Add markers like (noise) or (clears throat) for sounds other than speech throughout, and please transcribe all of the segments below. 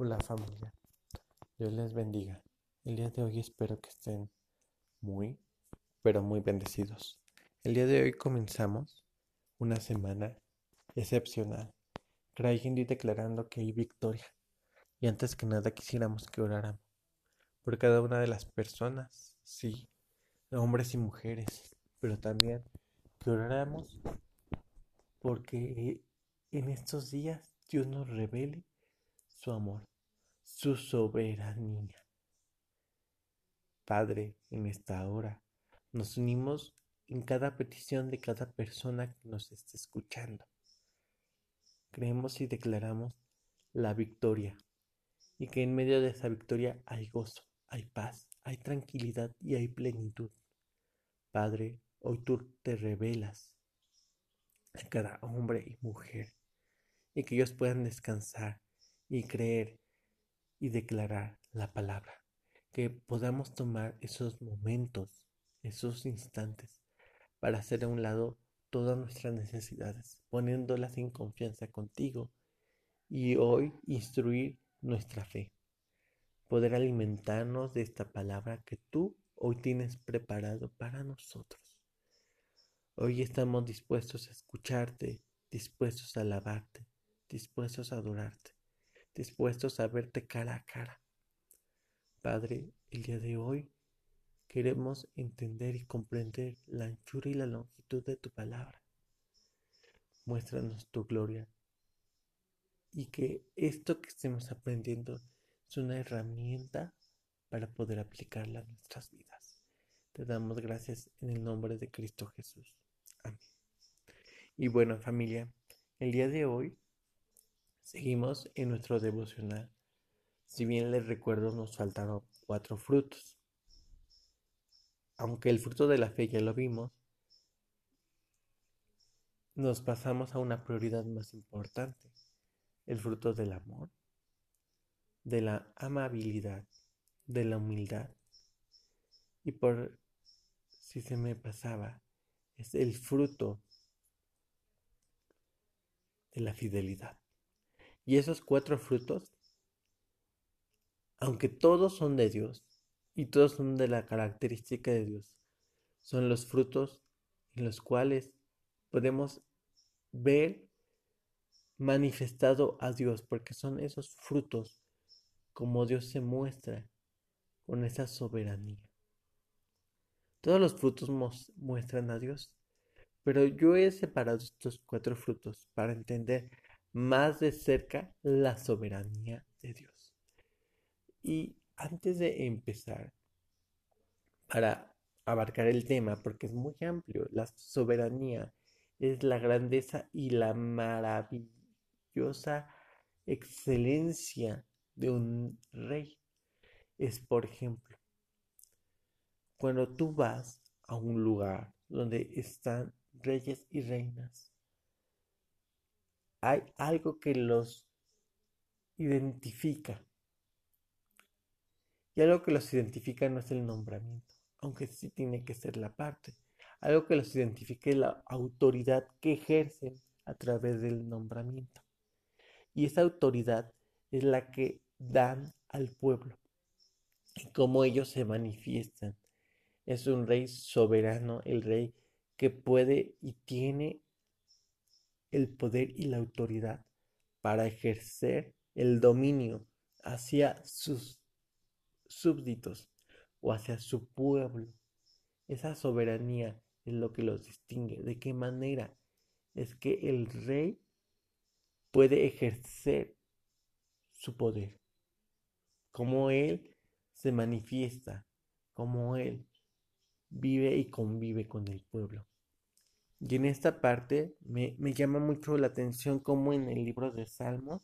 Hola familia, Dios les bendiga. El día de hoy espero que estén muy, pero muy bendecidos. El día de hoy comenzamos una semana excepcional, creyendo y declarando que hay victoria. Y antes que nada quisiéramos que oráramos por cada una de las personas, sí, hombres y mujeres, pero también que oráramos porque en estos días Dios nos revele su amor, su soberanía. Padre, en esta hora nos unimos en cada petición de cada persona que nos esté escuchando. Creemos y declaramos la victoria y que en medio de esa victoria hay gozo, hay paz, hay tranquilidad y hay plenitud. Padre, hoy tú te revelas a cada hombre y mujer y que ellos puedan descansar y creer y declarar la palabra. Que podamos tomar esos momentos, esos instantes, para hacer a un lado todas nuestras necesidades, poniéndolas en confianza contigo y hoy instruir nuestra fe. Poder alimentarnos de esta palabra que tú hoy tienes preparado para nosotros. Hoy estamos dispuestos a escucharte, dispuestos a alabarte, dispuestos a adorarte dispuestos a verte cara a cara. Padre, el día de hoy queremos entender y comprender la anchura y la longitud de tu palabra. Muéstranos tu gloria y que esto que estemos aprendiendo es una herramienta para poder aplicarla a nuestras vidas. Te damos gracias en el nombre de Cristo Jesús. Amén. Y bueno, familia, el día de hoy Seguimos en nuestro devocional. Si bien les recuerdo, nos faltaron cuatro frutos. Aunque el fruto de la fe ya lo vimos, nos pasamos a una prioridad más importante, el fruto del amor, de la amabilidad, de la humildad. Y por si se me pasaba, es el fruto de la fidelidad. Y esos cuatro frutos, aunque todos son de Dios y todos son de la característica de Dios, son los frutos en los cuales podemos ver manifestado a Dios, porque son esos frutos como Dios se muestra con esa soberanía. Todos los frutos muestran a Dios, pero yo he separado estos cuatro frutos para entender más de cerca la soberanía de Dios. Y antes de empezar, para abarcar el tema, porque es muy amplio, la soberanía es la grandeza y la maravillosa excelencia de un rey. Es, por ejemplo, cuando tú vas a un lugar donde están reyes y reinas, hay algo que los identifica. Y algo que los identifica no es el nombramiento, aunque sí tiene que ser la parte. Algo que los identifica es la autoridad que ejercen a través del nombramiento. Y esa autoridad es la que dan al pueblo. Y cómo ellos se manifiestan. Es un rey soberano, el rey que puede y tiene el poder y la autoridad para ejercer el dominio hacia sus súbditos o hacia su pueblo. Esa soberanía es lo que los distingue. ¿De qué manera? Es que el rey puede ejercer su poder. Como él se manifiesta, como él vive y convive con el pueblo. Y en esta parte me, llama mucho la atención cómo en el libro de Salmos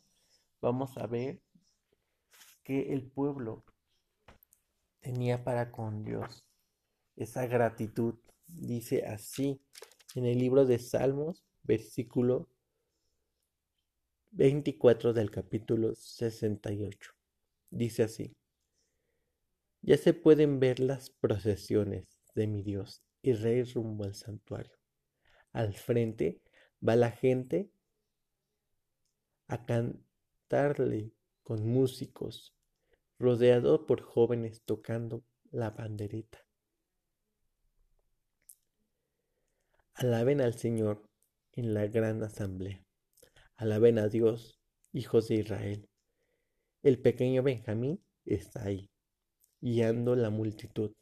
vamos a ver que el pueblo tenía para con Dios esa gratitud. Dice así en el libro de Salmos, versículo 24 del capítulo 68. Dice así, ya se pueden ver las procesiones de mi Dios y rey rumbo al santuario al frente va la gente a cantarle con músicos, rodeado por jóvenes tocando la bandereta. Alaben al Señor en la gran asamblea. Alaben a Dios, hijos de Israel. El pequeño Benjamín está ahí, guiando la multitud.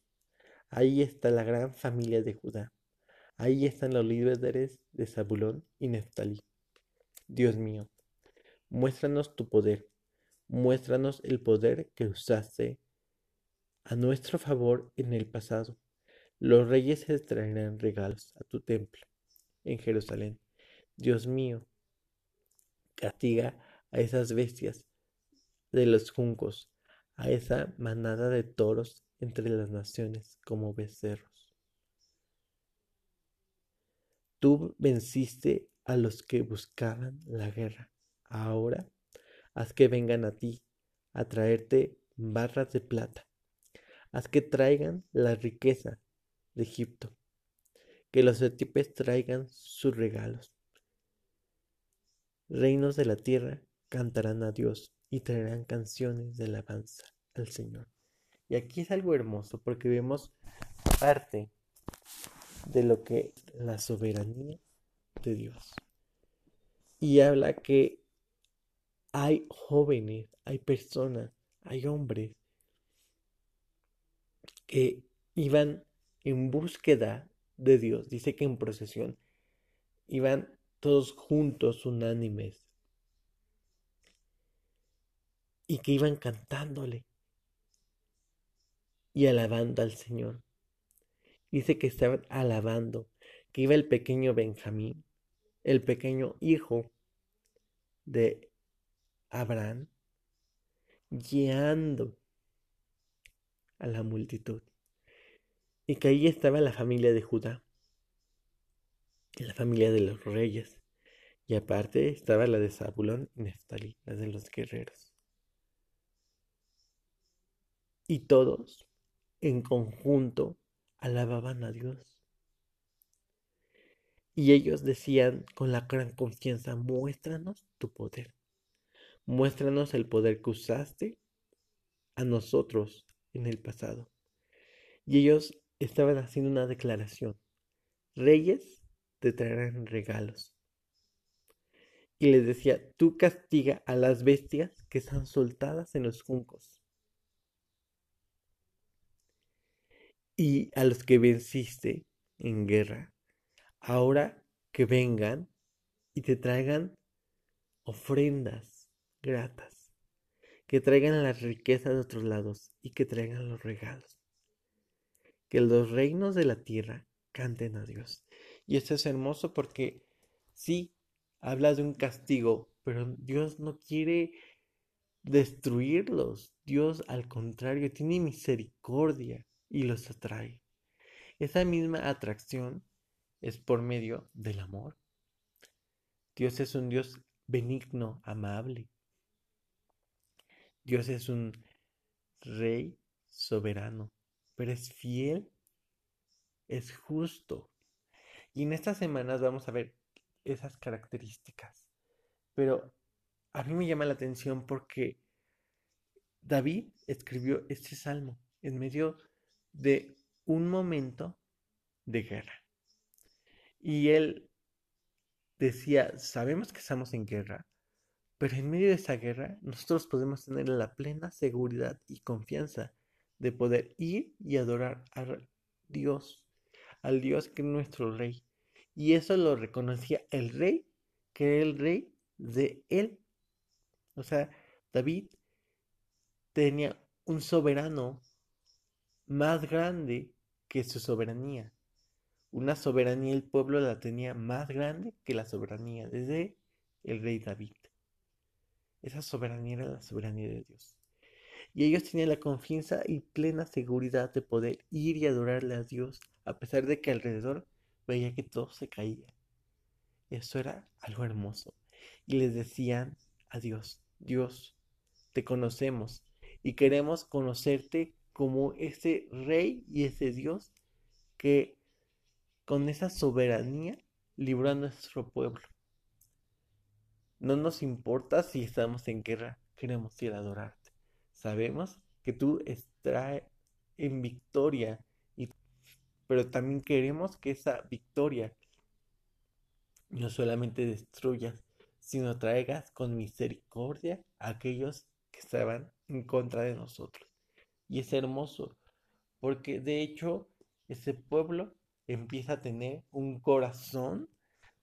Ahí está la gran familia de Judá. Ahí están los líderes de Zabulón y Neftalí. Dios mío, muéstranos tu poder, muéstranos el poder que usaste a nuestro favor en el pasado. Los reyes traerán regalos a tu templo en Jerusalén. Dios mío, castiga a esas bestias de los juncos, a esa manada de toros entre las naciones como becerros. Tú venciste a los que buscaban la guerra. Ahora haz que vengan a ti a traerte barras de plata. Haz que traigan la riqueza de Egipto. Que los etíopes traigan sus regalos. Reinos de la tierra cantarán a Dios y traerán canciones de alabanza al Señor. Y aquí es algo hermoso porque vemos parte de lo que la soberanía de Dios. Y habla que hay jóvenes, hay personas, hay hombres que iban en búsqueda de Dios. Dice que en procesión iban todos juntos, unánimes, y que iban cantándole y alabando al Señor. Dice que estaban alabando, que iba el pequeño Benjamín, el pequeño hijo de Abraham, guiando a la multitud. Y que ahí estaba la familia de Judá, la familia de los reyes, y aparte estaba la de Zabulón y Neftalí, la de los guerreros. Y todos, en conjunto, alababan a Dios. Y ellos decían con la gran confianza, muéstranos tu poder. Muéstranos el poder que usaste a nosotros en el pasado. Y ellos estaban haciendo una declaración. Reyes te traerán regalos. Y les decía, tú castiga a las bestias que están soltadas en los juncos. Y a los que venciste en guerra, ahora que vengan y te traigan ofrendas gratas, que traigan las riquezas de otros lados y que traigan los regalos. Que los reinos de la tierra canten a Dios. Y esto es hermoso porque sí, habla de un castigo, pero Dios no quiere destruirlos. Dios al contrario tiene misericordia y los atrae. Esa misma atracción es por medio del amor. Dios es un Dios benigno, amable. Dios es un rey soberano, pero es fiel, es justo. Y en estas semanas vamos a ver esas características. Pero a mí me llama la atención porque David escribió este salmo en medio de un momento de guerra. Y él decía, sabemos que estamos en guerra, pero en medio de esa guerra nosotros podemos tener la plena seguridad y confianza de poder ir y adorar a Dios, al Dios que es nuestro rey. Y eso lo reconocía el rey, que era el rey de él. O sea, David tenía un soberano más grande que su soberanía una soberanía el pueblo la tenía más grande que la soberanía desde el rey David. Esa soberanía era la soberanía de Dios. Y ellos tenían la confianza y plena seguridad de poder ir y adorarle a Dios, a pesar de que alrededor veía que todo se caía. Eso era algo hermoso. Y les decían a Dios, Dios, te conocemos y queremos conocerte como ese rey y ese Dios que con esa soberanía libró a nuestro pueblo. No nos importa si estamos en guerra, queremos ir a adorarte. Sabemos que tú estás en victoria, pero también queremos que esa victoria no solamente destruyas, sino traigas con misericordia a aquellos que estaban en contra de nosotros. Y es hermoso, porque de hecho ese pueblo empieza a tener un corazón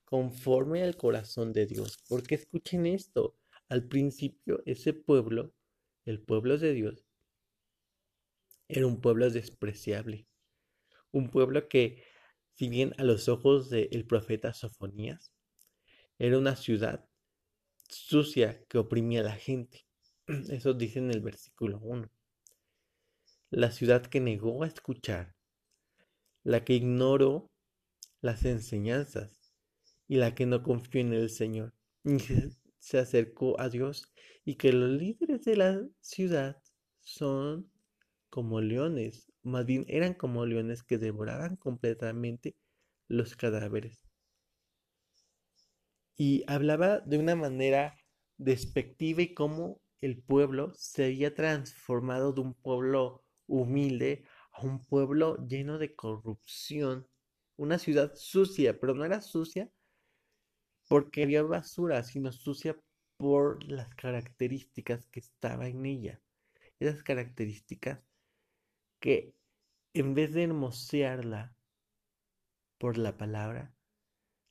conforme al corazón de Dios. Porque escuchen esto, al principio ese pueblo, el pueblo de Dios, era un pueblo despreciable, un pueblo que, si bien a los ojos del profeta Sofonías, era una ciudad sucia que oprimía a la gente. (clears throat) Eso dice en el versículo 1. La ciudad que negó a escuchar, la que ignoró las enseñanzas y la que no confió en el Señor, ni se, acercó a Dios, y que los líderes de la ciudad son como leones, más bien eran como leones que devoraban completamente los cadáveres. Y hablaba de una manera despectiva y cómo el pueblo se había transformado de un pueblo humilde a un pueblo lleno de corrupción, una ciudad sucia, pero no era sucia porque había basura, sino sucia por las características que estaba en ella. Esas características que en vez de hermosearla por la palabra,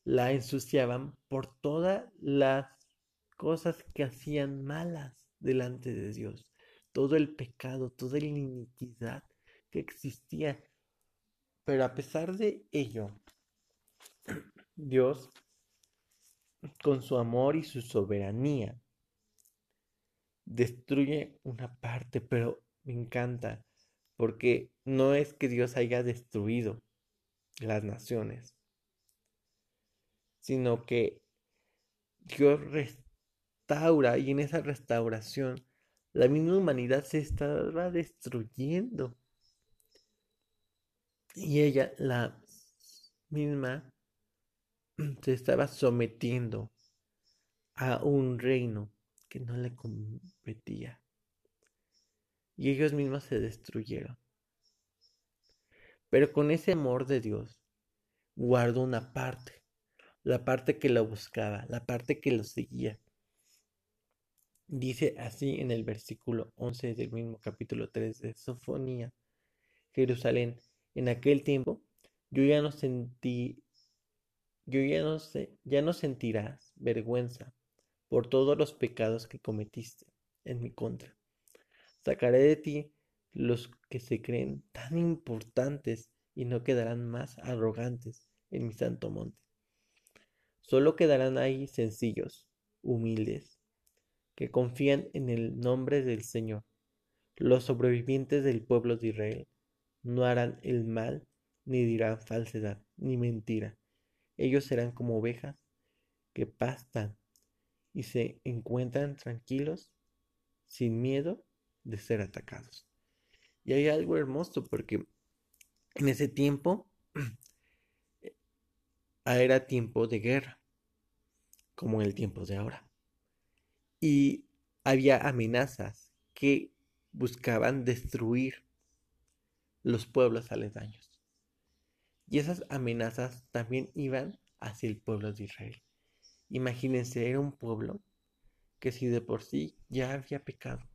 la ensuciaban por todas las cosas que hacían malas delante de Dios, todo el pecado, toda la iniquidad que existía. Pero a pesar de ello, Dios con su amor y su soberanía. Destruye una parte, pero me encanta, porque no es que Dios haya destruido las naciones, sino que Dios restaura y en esa restauración la misma humanidad se estaba destruyendo. Y ella, la misma, (clears throat) se estaba sometiendo a un reino que no le competía. Y ellos mismos se destruyeron. Pero con ese amor de Dios, guardó una parte, la parte que lo buscaba, la parte que lo seguía. Dice así en el versículo 11 del mismo capítulo 3 de Sofonía, Jerusalén, en aquel tiempo yo ya no sentí yo ya no sé, ya no sentirás vergüenza por todos los pecados que cometiste en mi contra. Sacaré de ti los que se creen tan importantes y no quedarán más arrogantes en mi santo monte. Solo quedarán ahí sencillos, humildes, que confían en el nombre del Señor. Los sobrevivientes del pueblo de Israel no harán el mal, ni dirán falsedad, ni mentira ellos serán como ovejas que pastan y se encuentran tranquilos sin miedo de ser atacados. Y hay algo hermoso porque en ese tiempo (clears throat) era tiempo de guerra, como en el tiempo de ahora. Y había amenazas que buscaban destruir los pueblos aledaños. Y esas amenazas también iban hacia el pueblo de Israel. Imagínense, era un pueblo que si de por sí ya había pecado.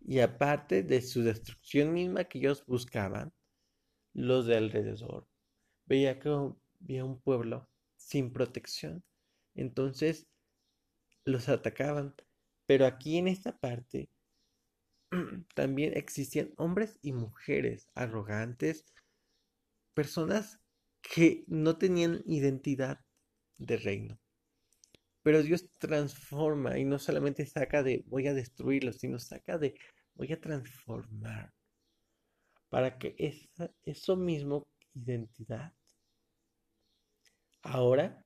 Y aparte de su destrucción misma que ellos buscaban, los de alrededor, veía que había un pueblo sin protección. Entonces los atacaban. Pero aquí en esta parte (clears throat) también existían hombres y mujeres arrogantes, personas que no tenían identidad de reino. Pero Dios transforma y no solamente saca de voy a destruirlo, sino saca de voy a transformar para que esa, eso mismo identidad ahora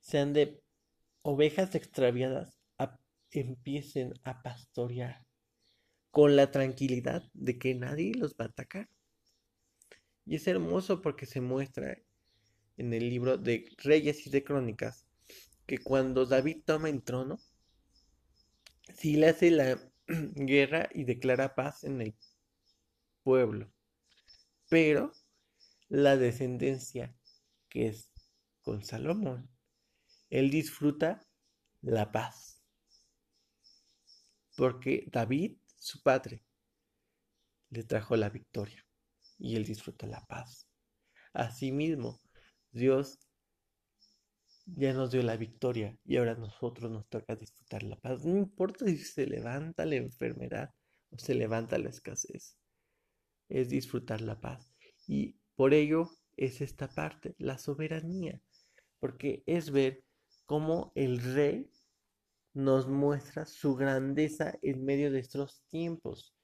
sean de ovejas extraviadas empiecen a pastorear con la tranquilidad de que nadie los va a atacar. Y es hermoso porque se muestra en el libro de Reyes y de Crónicas que cuando David toma el trono, sí le hace la (clears throat) guerra y declara paz en el pueblo. Pero la descendencia que es con Salomón, él disfruta la paz. Porque David, su padre, le trajo la victoria y él disfruta la paz. Asimismo, Dios ya nos dio la victoria y ahora a nosotros nos toca disfrutar la paz. No importa si se levanta la enfermedad o se levanta la escasez, es disfrutar la paz. Y por ello es esta parte, la soberanía, porque es ver cómo el rey nos muestra su grandeza en medio de estos tiempos.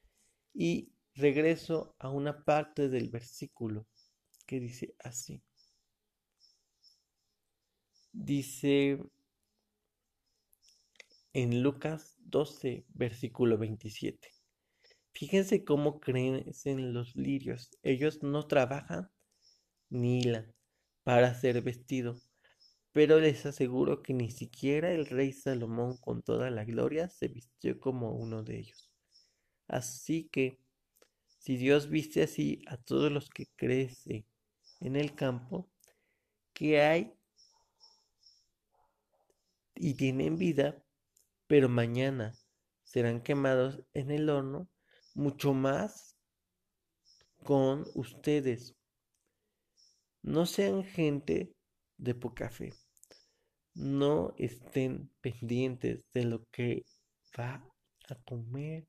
Y regreso a una parte del versículo que dice así. Dice en Lucas 12, versículo 27. Fíjense cómo crecen los lirios. Ellos no trabajan ni hilan para ser vestido. Pero les aseguro que ni siquiera el rey Salomón con toda la gloria se vistió como uno de ellos. Así que, si Dios viste así a todos los que crecen en el campo, que hay y tienen vida, pero mañana serán quemados en el horno, mucho más con ustedes. No sean gente de poca fe. No estén pendientes de lo que va a comer,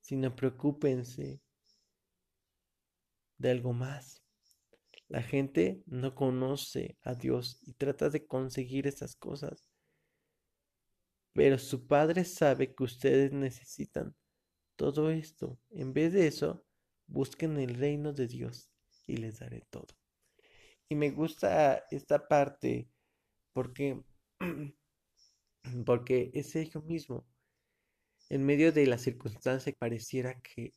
sino preocúpense de algo más. La gente no conoce a Dios y trata de conseguir esas cosas pero su padre sabe que ustedes necesitan todo esto. En vez de eso, busquen el reino de Dios y les daré todo. Y me gusta esta parte porque, (clears throat) porque es ello mismo. En medio de la circunstancia pareciera que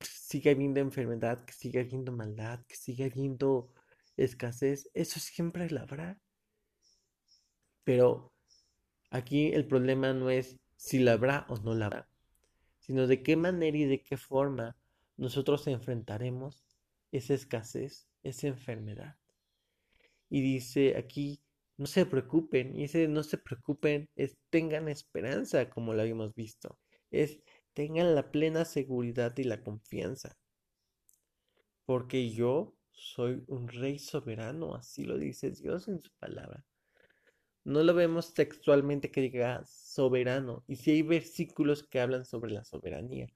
sigue habiendo enfermedad, que sigue habiendo maldad, que sigue habiendo escasez. Eso siempre la habrá. Pero Aquí el problema no es si la habrá o no la habrá, sino de qué manera y de qué forma nosotros enfrentaremos esa escasez, esa enfermedad. Y dice aquí, no se preocupen, y ese no se preocupen es tengan esperanza, como lo habíamos visto, es tengan la plena seguridad y la confianza. Porque yo soy un rey soberano, así lo dice Dios en su palabra. No lo vemos textualmente que diga soberano. Y si hay versículos que hablan sobre la soberanía.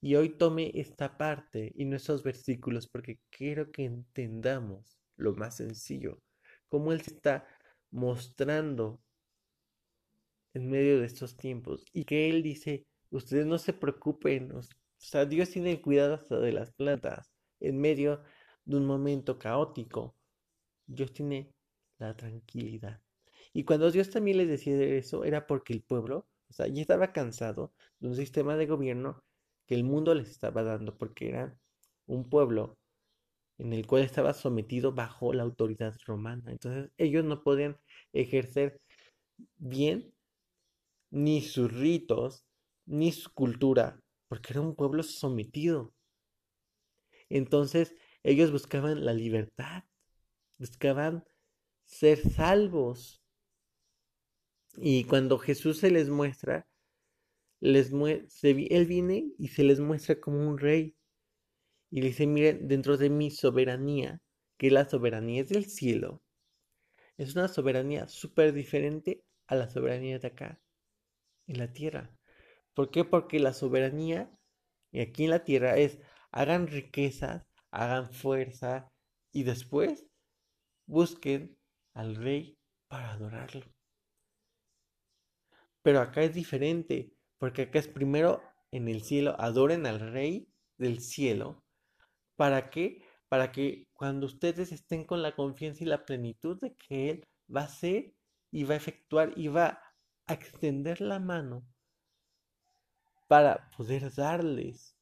Y hoy tome esta parte y nuestros versículos porque quiero que entendamos lo más sencillo. Cómo Él se está mostrando en medio de estos tiempos. Y que Él dice, ustedes no se preocupen. O sea, Dios tiene cuidado hasta de las plantas. En medio de un momento caótico. Dios tiene la tranquilidad. Y cuando Dios también les decía eso, era porque el pueblo, o sea, ya estaba cansado de un sistema de gobierno que el mundo les estaba dando, porque era un pueblo en el cual estaba sometido bajo la autoridad romana. Entonces ellos no podían ejercer bien ni sus ritos, ni su cultura, porque era un pueblo sometido. Entonces ellos buscaban la libertad, buscaban ser salvos. Y cuando Jesús se les muestra, les él viene y se les muestra como un rey. Y le dice, miren, dentro de mi soberanía, que la soberanía es del cielo, es una soberanía súper diferente a la soberanía de acá, en la tierra. ¿Por qué? Porque la soberanía y aquí en la tierra es hagan riquezas, hagan fuerza y después busquen al rey para adorarlo. Pero acá es diferente, porque acá es primero en el cielo, adoren al Rey del cielo. ¿Para qué? Para que cuando ustedes estén con la confianza y la plenitud de que Él va a ser y va a efectuar y va a extender la mano para poder darles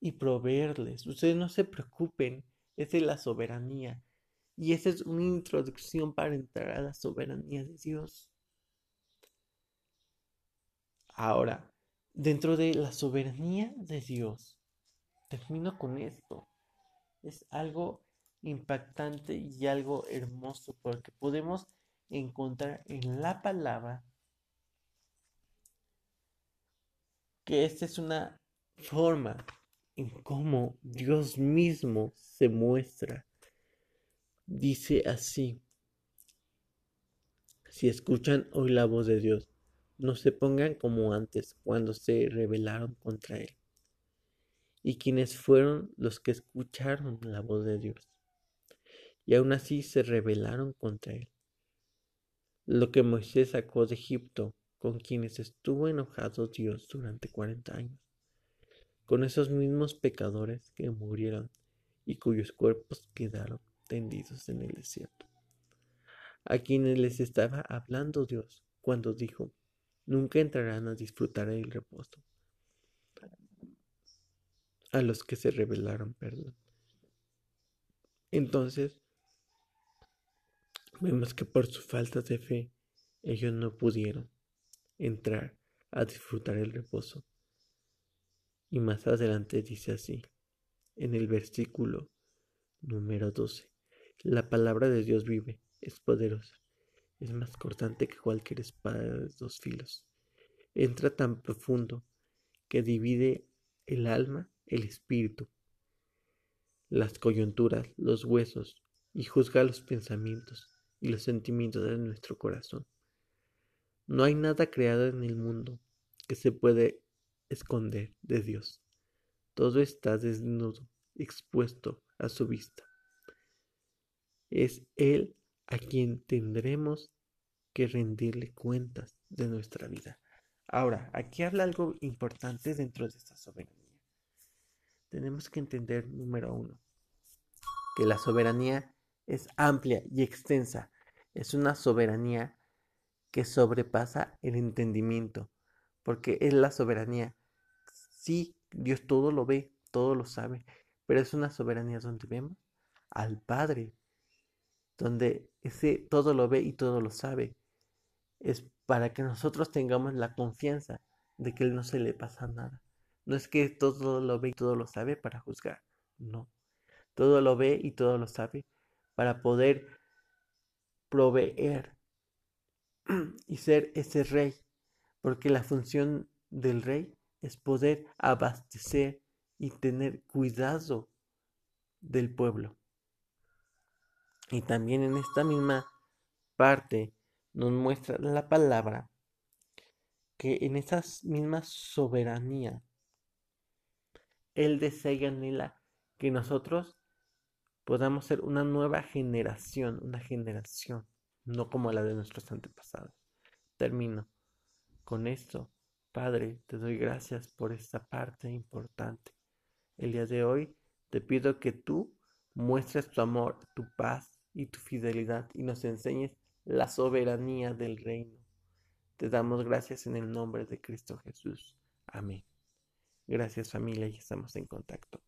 y proveerles. Ustedes no se preocupen, esa es la soberanía. Y esa es una introducción para entrar a la soberanía de Dios. Ahora, dentro de la soberanía de Dios, termino con esto. Es algo impactante y algo hermoso porque podemos encontrar en la palabra que esta es una forma en cómo Dios mismo se muestra. Dice así, si escuchan hoy la voz de Dios, no se pongan como antes cuando se rebelaron contra Él. Y quienes fueron los que escucharon la voz de Dios. Y aún así se rebelaron contra Él. Lo que Moisés sacó de Egipto, con quienes estuvo enojado Dios durante cuarenta años con esos mismos pecadores que murieron y cuyos cuerpos quedaron tendidos en el desierto, a quienes les estaba hablando Dios cuando dijo, nunca entrarán a disfrutar el reposo, a los que se rebelaron, perdón. Entonces, vemos que por su falta de fe, ellos no pudieron entrar a disfrutar el reposo y más adelante dice así, en el versículo número 12, la palabra de Dios vive, es poderosa, es más cortante que cualquier espada de dos filos. Entra tan profundo que divide el alma, el espíritu, las coyunturas, los huesos, y juzga los pensamientos y los sentimientos de nuestro corazón. No hay nada creado en el mundo que se puede esconder de Dios. Todo está desnudo, expuesto a su vista. Es Él a quien tendremos que rendirle cuentas de nuestra vida. Ahora, aquí habla algo importante dentro de esta soberanía. Tenemos que entender, número uno, que la soberanía es amplia y extensa. Es una soberanía que sobrepasa el entendimiento, porque es la soberanía. Sí, Dios todo lo ve, todo lo sabe, pero es una soberanía donde vemos al Padre, donde ese todo lo ve y todo lo sabe. Es para que nosotros tengamos la confianza de que Él no se le pasa nada. No es que todo lo ve y todo lo sabe para juzgar, no. Todo lo ve y todo lo sabe para poder proveer (clears throat) y ser ese rey, porque la función del rey es poder abastecer y tener cuidado del pueblo. Y también en esta misma parte nos muestra la palabra que en esa misma soberanía Él desea y anhela que nosotros podamos ser una nueva generación, una generación, no como la de nuestros antepasados. Termino con esto Padre, te doy gracias por esta parte importante. El día de hoy te pido que tú muestres tu amor, tu paz y tu fidelidad y nos enseñes la soberanía del reino. Te damos gracias en el nombre de Cristo Jesús. Amén. Gracias familia y estamos en contacto.